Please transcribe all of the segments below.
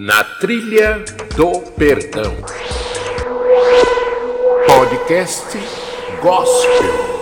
Na Trilha do Perdão. Podcast Gospel.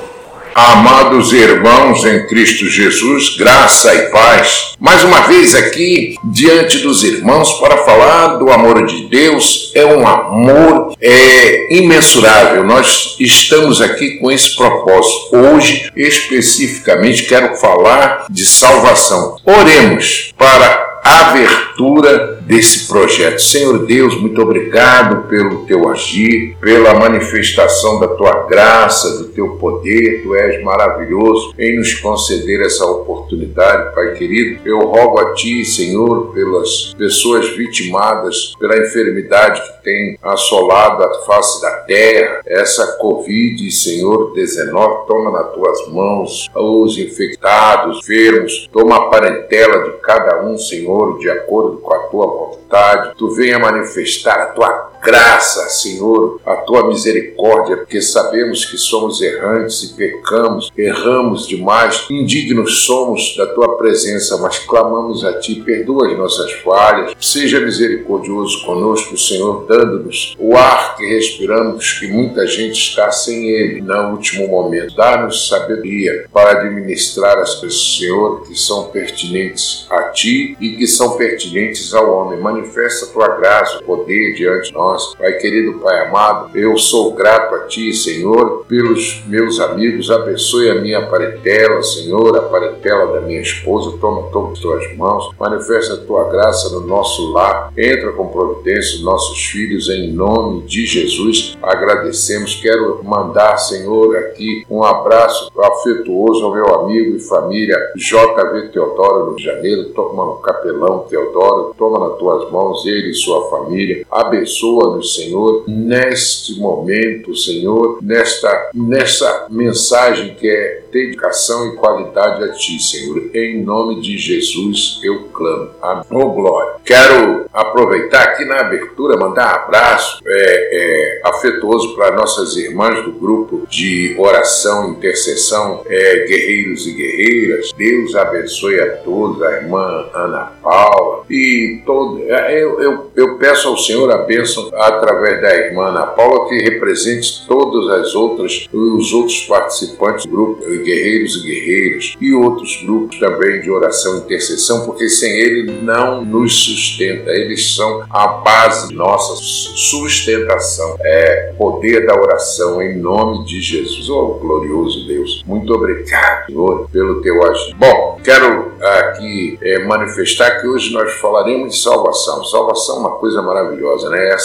Amados irmãos em Cristo Jesus, graça e paz. Mais uma vez aqui diante dos irmãos para falar do amor de Deus. É um amor é, imensurável. Nós estamos aqui com esse propósito. Hoje, especificamente, quero falar de salvação. Oremos para abertura desse projeto. Senhor Deus, muito obrigado pelo teu agir, pela manifestação da tua graça, do teu poder. Tu és maravilhoso em nos conceder essa oportunidade, Pai querido. Eu rogo a ti, Senhor, pelas pessoas vitimadas pela enfermidade que tem assolado a face da terra, essa Covid, Senhor 19, toma nas tuas mãos os infectados, enfermos, toma a parentela de cada um, Senhor, de acordo com a tua vontade, tu venha manifestar a tua graça, Senhor, a tua misericórdia, porque sabemos que somos errantes e pecamos, erramos demais, indignos somos da tua presença, mas clamamos a ti, perdoa as nossas falhas, seja misericordioso conosco, Senhor, dando-nos o ar que respiramos, que muita gente está sem ele no último momento. Dá-nos sabedoria para administrar as pessoas, Senhor, que são pertinentes a ti e que são pertinentes ao homem. Manifesta a tua graça, poder diante de nós. Pai querido, Pai amado, eu sou grato a Ti, Senhor, pelos meus amigos. Abençoe a minha parentela, Senhor, a parentela da minha esposa. Toma todas as Tuas mãos. Manifesta a Tua graça no nosso lar. Entra com providência nossos filhos, em nome de Jesus. Agradecemos. Quero mandar, Senhor, aqui um abraço afetuoso ao meu amigo e família JV Teodoro, no Rio de Janeiro. Toma no capelão Teodoro. Toma nas Tuas mãos ele e sua família. Abençoa abençoa-nos, Senhor, neste momento, Senhor, nesta, nesta mensagem que é dedicação e qualidade a Ti, Senhor. Em nome de Jesus eu clamo. Amém. Oh, glória. Quero aproveitar aqui na abertura, mandar um abraço é, é, afetuoso para nossas irmãs do grupo de oração intercessão, é, guerreiros e guerreiras. Deus abençoe a todos, a irmã Ana Paula e todo. É, eu, eu, eu peço ao Senhor a bênção através da irmã Ana Paula que represente todas as outras, os outros participantes do grupo, guerreiros e guerreiras, e outros grupos também de oração e intercessão, porque sem ele não nos sustenta, eles são a base de nossa sustentação, é poder da oração em nome de Jesus. Oh, glorioso Deus, muito obrigado, Senhor, pelo teu agir. Bom, quero aqui é, manifestar que hoje nós falaremos de salvação. Salvação é uma coisa maravilhosa, né? É a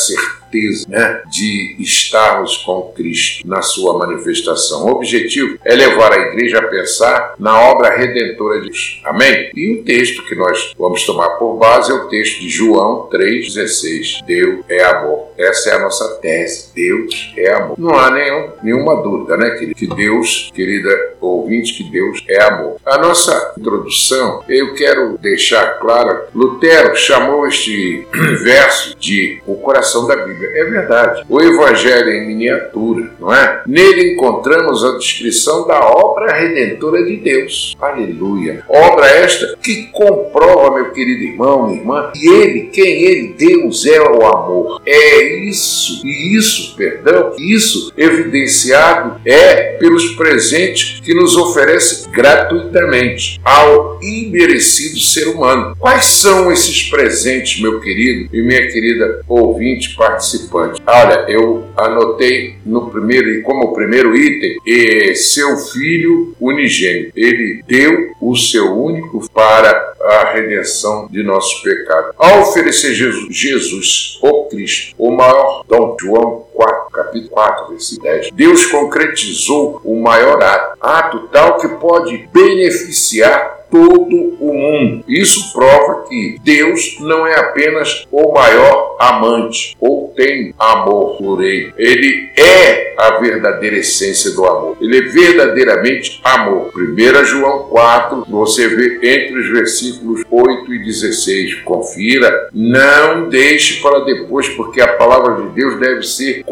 certeza né, de estarmos com Cristo na sua manifestação. O objetivo é levar a igreja a pensar na obra redentora de Deus. Amém? E o texto que nós vamos tomar por base é o texto de João 3,16. Deus é amor. Essa é a nossa tese. Deus é amor. Não há nenhum, nenhuma dúvida, né, querido? Que Deus, querida ouvinte, que Deus é amor. A nossa introdução, eu quero deixar clara, Lutero chamou este verso de o coração da Bíblia. É verdade. O Evangelho é em miniatura, não é? Nele encontramos a descrição da obra redentora de Deus. Aleluia. Obra esta que comprova, meu querido irmão, minha irmã, que ele, quem ele, Deus é o amor. É isso, e isso, perdão, isso evidenciado é pelos presentes que nos oferece gratuitamente ao imerecido ser humano. Quais são esses presentes, meu querido e minha querida ouvinte participante? Participante. Olha, eu anotei no primeiro, como primeiro item, e seu filho unigênito. Ele deu o seu único para a redenção de nossos pecados. Ao oferecer Jesus, Jesus, o Cristo, o maior dom, João 4, capítulo 4, versículo 10, Deus concretizou o maior ato, ato tal que pode beneficiar todo o mundo. Isso prova que Deus não é apenas o maior amante ou tem amor por ele. Ele é a verdadeira essência do amor. Ele é verdadeiramente amor. 1 João 4, você vê entre os versículos 8 e 16. Confira, não deixe para depois, porque a palavra de Deus deve ser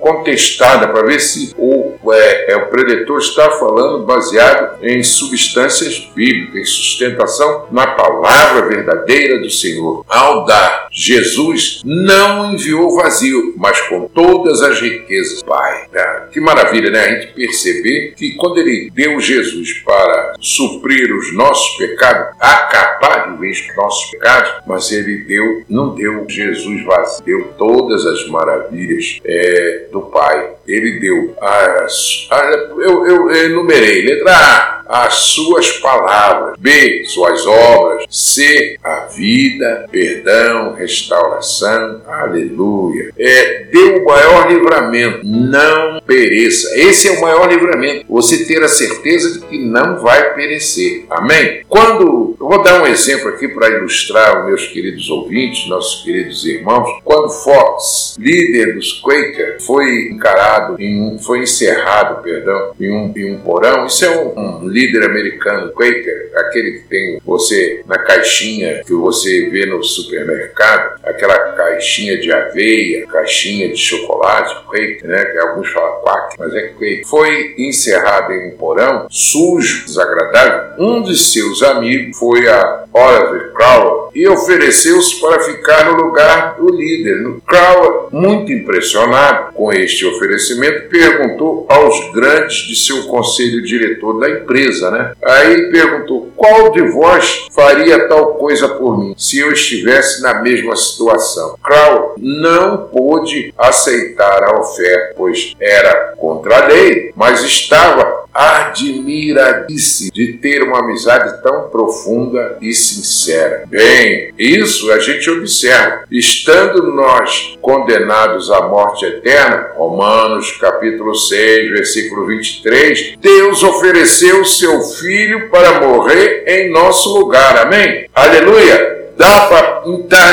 contestada para ver se o, é, é, o preletor está falando baseado em substâncias bíblica, em sustentação na palavra verdadeira do Senhor. Ao dar Jesus não enviou vazio, mas com todas as riquezas. Pai, ah, que maravilha, né? A gente perceber que quando ele deu Jesus para suprir os nossos pecados, acabar de vez os nossos pecados, mas ele deu, não deu Jesus vazio, deu todas as maravilhas é, do Pai. Ele deu as. as eu, eu enumerei. Letra A, as suas palavras. B, suas obras. C, a vida, perdão, restauração. Aleluia. É, deu o maior livramento. Não pereça. Esse é o maior livramento. Você ter a certeza de que não vai perecer. Amém? Quando. Eu vou dar um exemplo aqui para ilustrar os meus queridos ouvintes, nossos queridos irmãos. Quando Fox, líder dos Quaker, foi encarado, em, foi encerrado, perdão, em um, em um porão. Isso é um, um líder americano, Quaker, aquele que tem você na caixinha que você vê no supermercado, aquela caixinha de aveia, caixinha de chocolate, Quaker, né? Que alguns falam quack, mas é Quaker. Foi encerrado em um porão, sujo, desagradável. Um de seus amigos foi a Oliver Crowell e ofereceu-se para ficar no lugar do líder. Crowell, muito impressionado com este oferecimento, perguntou aos grandes de seu conselho diretor da empresa, né? Aí perguntou: qual de vós faria tal coisa por mim se eu estivesse na mesma situação? Crowell não pôde aceitar a oferta, pois era contra a lei, mas estava admiradíssimo de ter uma amizade tão profunda e sincera. Bem, isso a gente observa. Estando nós condenados à morte eterna, Romanos capítulo 6, versículo 23, Deus ofereceu seu filho para morrer em nosso lugar. Amém? Aleluia! Dá para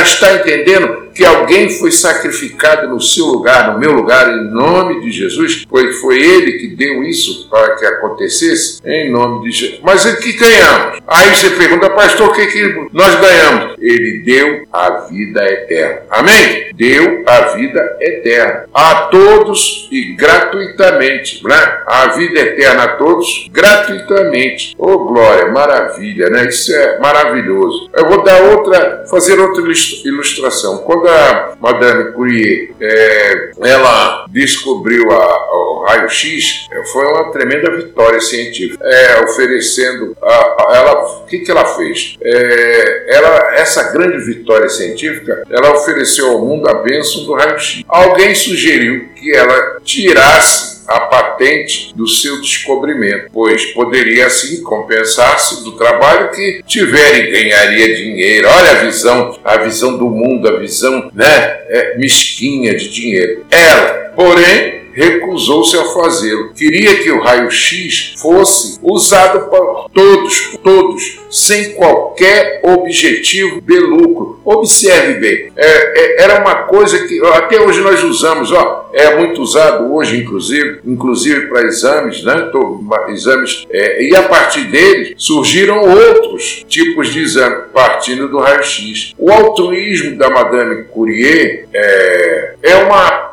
estar entendendo que alguém foi sacrificado no seu lugar, no meu lugar, em nome de Jesus, pois foi ele que deu isso para que acontecesse, em nome de Jesus. Mas o que ganhamos? Aí você pergunta, pastor, o que, que nós ganhamos? Ele deu a vida eterna. Amém? Deu a vida eterna a todos e gratuitamente, né? A vida eterna a todos gratuitamente. Oh, glória, maravilha, né? Isso é maravilhoso. Eu vou dar outra, fazer outra ilustração. Quando a Madame Curie é, ela descobriu a, o raio-x, é, foi uma tremenda vitória científica, é, oferecendo a, a, ela, o que, que ela fez? É, ela, essa grande vitória científica, ela ofereceu ao mundo a bênção do raio-x. Alguém sugeriu que ela tirasse a patente do seu descobrimento, pois poderia assim compensar-se do trabalho que tiver e ganharia dinheiro. Olha a visão, a visão do mundo, a visão né, é, mesquinha de dinheiro. Ela, porém, recusou-se a fazê-lo. Queria que o raio-x fosse usado por todos, todos, sem qualquer objetivo de lucro. Observe bem, é, é, era uma coisa que até hoje nós usamos, ó, é muito usado hoje, inclusive, inclusive para exames, né? exames, é, e a partir dele surgiram outros tipos de exame, partindo do raio-x. O altruísmo da Madame Curie é, é uma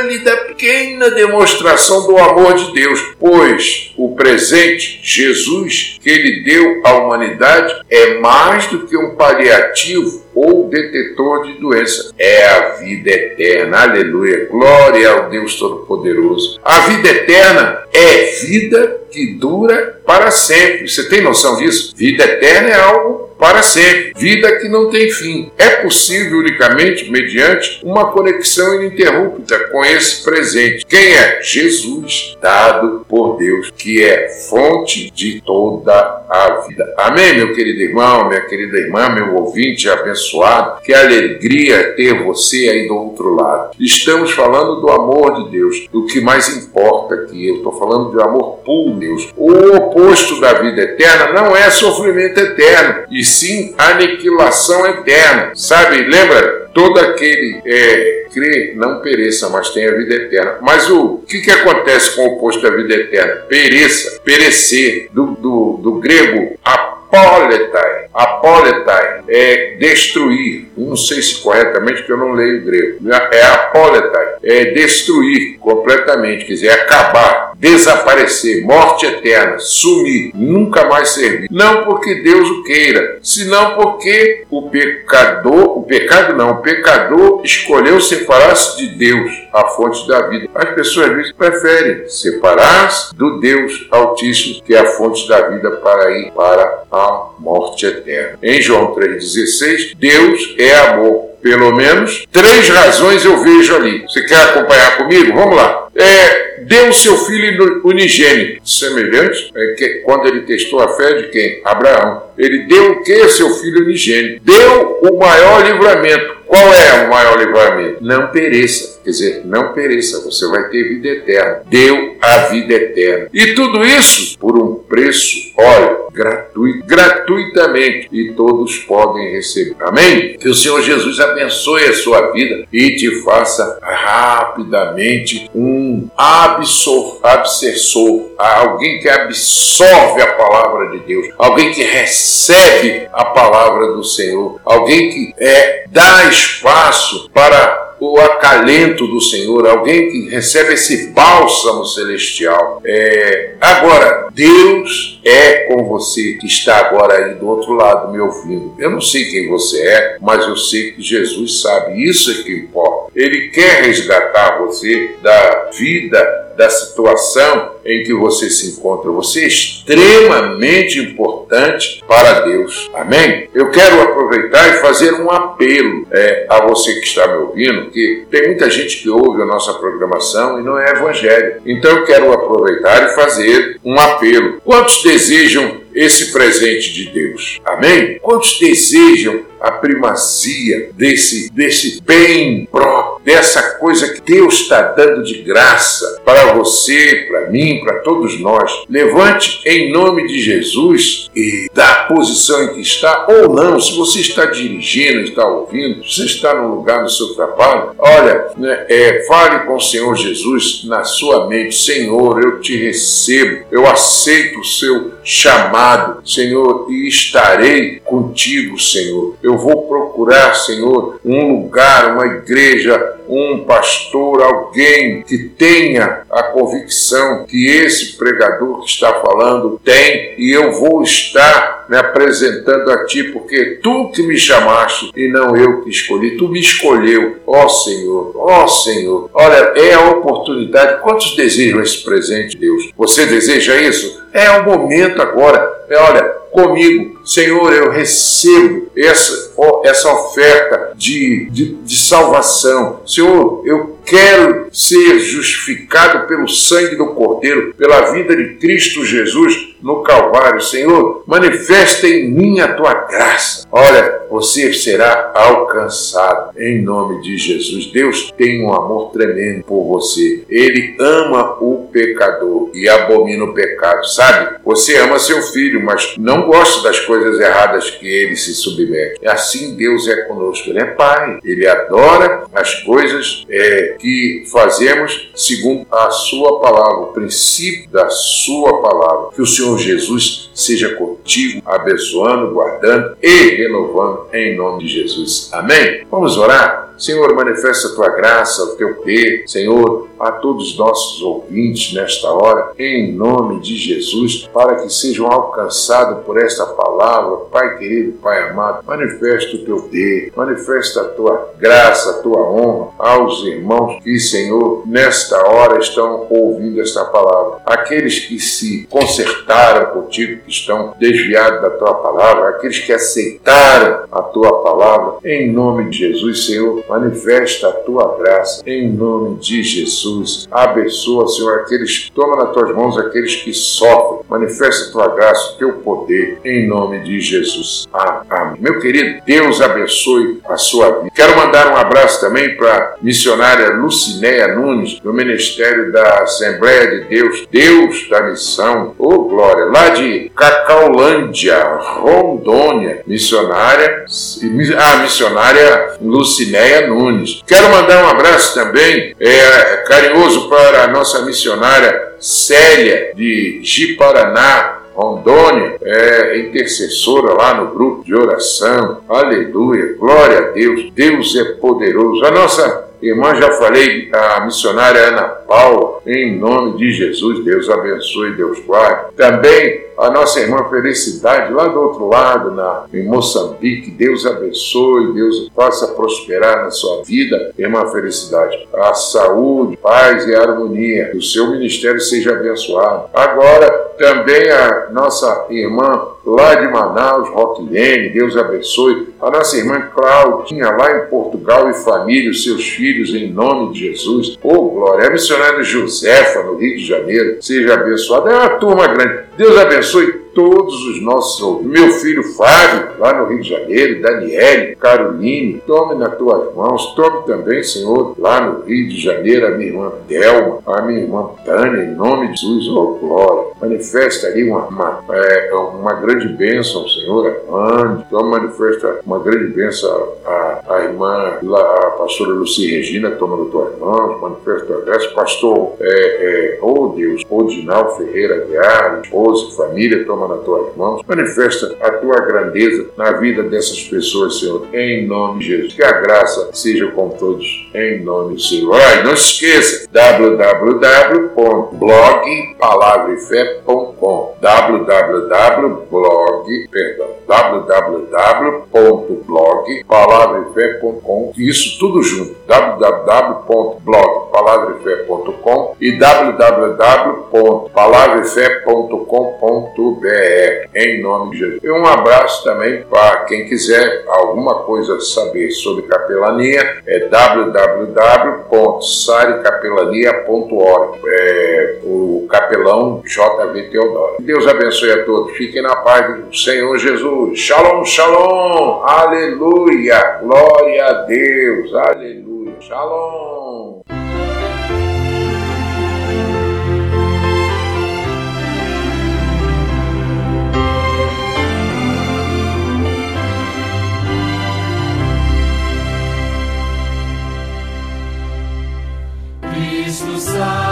pálida, pequena demonstração do amor de Deus, pois o presente, Jesus, que ele deu à humanidade, é mais do que um paliativo ou detetor de doença. É a vida eterna. Aleluia. Glória ao Deus Todo-Poderoso. A vida eterna é vida que dura para sempre. Você tem noção disso? Vida eterna é algo para sempre, vida que não tem fim. É possível unicamente mediante uma conexão ininterrupta com esse presente. Quem é? Jesus, dado por Deus, que é fonte de toda a vida. Amém, meu querido irmão, minha querida irmã, meu ouvinte abençoado. Que alegria ter você aí do outro lado. Estamos falando do amor de Deus, do que mais importa aqui. Eu estou falando de amor puro, Deus. O oposto da vida eterna não é sofrimento eterno, e sim aniquilação eterna. Sabe, lembra? Todo aquele é, crê não pereça, mas tenha vida eterna. Mas o que, que acontece com o oposto da vida eterna? Pereça, perecer, do, do, do grego apóletai. Apóletai é destruir. Não sei se corretamente, porque eu não leio grego. É apóletai, é destruir completamente, quer dizer, acabar desaparecer, morte eterna, sumir, nunca mais servir. Não porque Deus o queira, senão porque o pecador, o pecado não, o pecador escolheu separar-se de Deus, a fonte da vida. As pessoas às vezes preferem separar-se do Deus Altíssimo, que é a fonte da vida, para ir para a morte eterna. Em João 3,16, Deus é amor. Pelo menos três razões eu vejo ali. Você quer acompanhar comigo? Vamos lá. É, deu seu filho unigênito, semelhante é, que, quando ele testou a fé de quem? Abraão. Ele deu o que? Seu filho unigênito. Deu o maior livramento. Qual é o maior livramento? Não pereça. Quer dizer, não pereça, você vai ter vida eterna. Deu a vida eterna. E tudo isso por um preço, olha, gratuito, gratuitamente. E todos podem receber. Amém? Que o Senhor Jesus abençoe a sua vida e te faça rapidamente um absor, absortor, alguém que absorve a palavra de Deus, alguém que recebe a palavra do Senhor, alguém que é, dá espaço para o acalento do Senhor, alguém que recebe esse bálsamo celestial. É, agora, Deus é com você que está agora aí do outro lado me ouvindo. Eu não sei quem você é, mas eu sei que Jesus sabe. Isso é que importa. Ele quer resgatar você da vida da situação em que você se encontra. Você é extremamente importante para Deus. Amém? Eu quero aproveitar e fazer um apelo é, a você que está me ouvindo, que tem muita gente que ouve a nossa programação e não é evangélico. Então eu quero aproveitar e fazer um apelo. Quantos desejam esse presente de Deus? Amém? Quantos desejam a primazia desse, desse bem próprio, dessa coisa que Deus está dando de graça para você, para mim, para todos nós. Levante em nome de Jesus e da posição em que está, ou não, se você está dirigindo, está ouvindo, se está no lugar do seu trabalho, olha, né, é, fale com o Senhor Jesus na sua mente: Senhor, eu te recebo, eu aceito o seu chamado, Senhor, e estarei contigo, Senhor. Eu vou procurar, Senhor, um lugar, uma igreja, um pastor, alguém que tenha a convicção que esse pregador que está falando tem, e eu vou estar me apresentando a Ti, porque Tu que me chamaste e não eu que escolhi, Tu me escolheu, ó Senhor, ó Senhor. Olha, é a oportunidade. Quantos desejam esse presente, Deus? Você deseja isso? É o momento agora. É, olha, comigo. Senhor, eu recebo essa, essa oferta de, de, de salvação. Senhor, eu quero ser justificado pelo sangue do Cordeiro, pela vida de Cristo Jesus no Calvário. Senhor, manifesta em mim a tua graça. Olha, você será alcançado em nome de Jesus. Deus tem um amor tremendo por você. Ele ama o pecador e abomina o pecado, sabe? Você ama seu filho, mas não gosta das coisas erradas que ele se submete. Assim Deus é conosco. Ele é Pai. Ele adora as coisas é, que fazemos segundo a Sua palavra, o princípio da Sua palavra. Que o Senhor Jesus seja contigo, abençoando, guardando e renovando em nome de Jesus. Amém? Vamos orar? Senhor, manifesta a tua graça, o teu poder, Senhor, a todos os nossos ouvintes nesta hora, em nome de Jesus, para que sejam alcançados por esta palavra, Pai querido, Pai amado, manifesta o teu poder, manifesta a tua graça, a tua honra aos irmãos que, Senhor, nesta hora estão ouvindo esta palavra. Aqueles que se consertaram contigo, que estão desviados da tua palavra, aqueles que aceitaram a tua palavra, em nome de Jesus, Senhor, manifesta a tua graça em nome de Jesus. Abençoa, Senhor, aqueles, toma nas tuas mãos aqueles que sofrem, manifesta a tua graça, o teu poder em nome de Jesus. Amém. Meu querido, Deus abençoe a sua vida. Quero mandar um abraço também para missionária Lucinéia Nunes, do Ministério da Assembleia de Deus, Deus da Missão, ô oh, glória, lá de Cacaulândia, Rondônia, missionária, a missionária Lucinéia Nunes. Quero mandar um abraço também é, carinhoso para a nossa missionária Célia de Jiparaná, Rondônia, é intercessora lá no grupo de oração. Aleluia, glória a Deus. Deus é poderoso. A nossa irmã, já falei, a missionária Ana Paula, em nome de Jesus, Deus abençoe, Deus guarde. Também a nossa irmã Felicidade, lá do outro lado, na, em Moçambique, Deus abençoe, Deus faça prosperar na sua vida, irmã Felicidade. A saúde, paz e harmonia, que o seu ministério seja abençoado. Agora, também a nossa irmã lá de Manaus, Roquilene, Deus abençoe. A nossa irmã Claudinha, lá em Portugal, e família, os seus filhos, em nome de Jesus. Ô, oh, glória. A missionária Josefa, no Rio de Janeiro, seja abençoada. É uma turma grande. Deus abençoe todos os nossos ouvintes. Meu filho Fábio, lá no Rio de Janeiro, Daniele, Caroline, tome nas tuas mãos, tome também, Senhor, lá no Rio de Janeiro, a minha irmã Delma, a minha irmã Tânia, em nome de Jesus, oh glória. Manifesta ali uma, uma, é, uma grande bênção, Senhor, Amande. Então manifesta uma grande bênção a, a irmã, a pastora Luci Regina, toma nas tuas mãos, manifesta a graça. Pastor, é, é, oh Deus, Odinal Ferreira Guiar, esposa, família, toma nas tuas mãos, manifesta a tua grandeza na vida dessas pessoas, Senhor, em nome de Jesus. Que a graça seja com todos, em nome do Senhor. Ah, não se esqueça, www.blogpalavrefé.com www.blog, perdão, www.blogpalavrefé.com Isso tudo junto, www.blogpalavrefé.com e www.palavrefé.com.br em nome de Jesus. E um abraço também para quem quiser alguma coisa saber sobre capelania, é www.saricapelania.org. É o capelão JV Teodoro. Deus abençoe a todos. Fiquem na paz do Senhor Jesus. Shalom, shalom. Aleluia. Glória a Deus. Aleluia. Shalom. desire.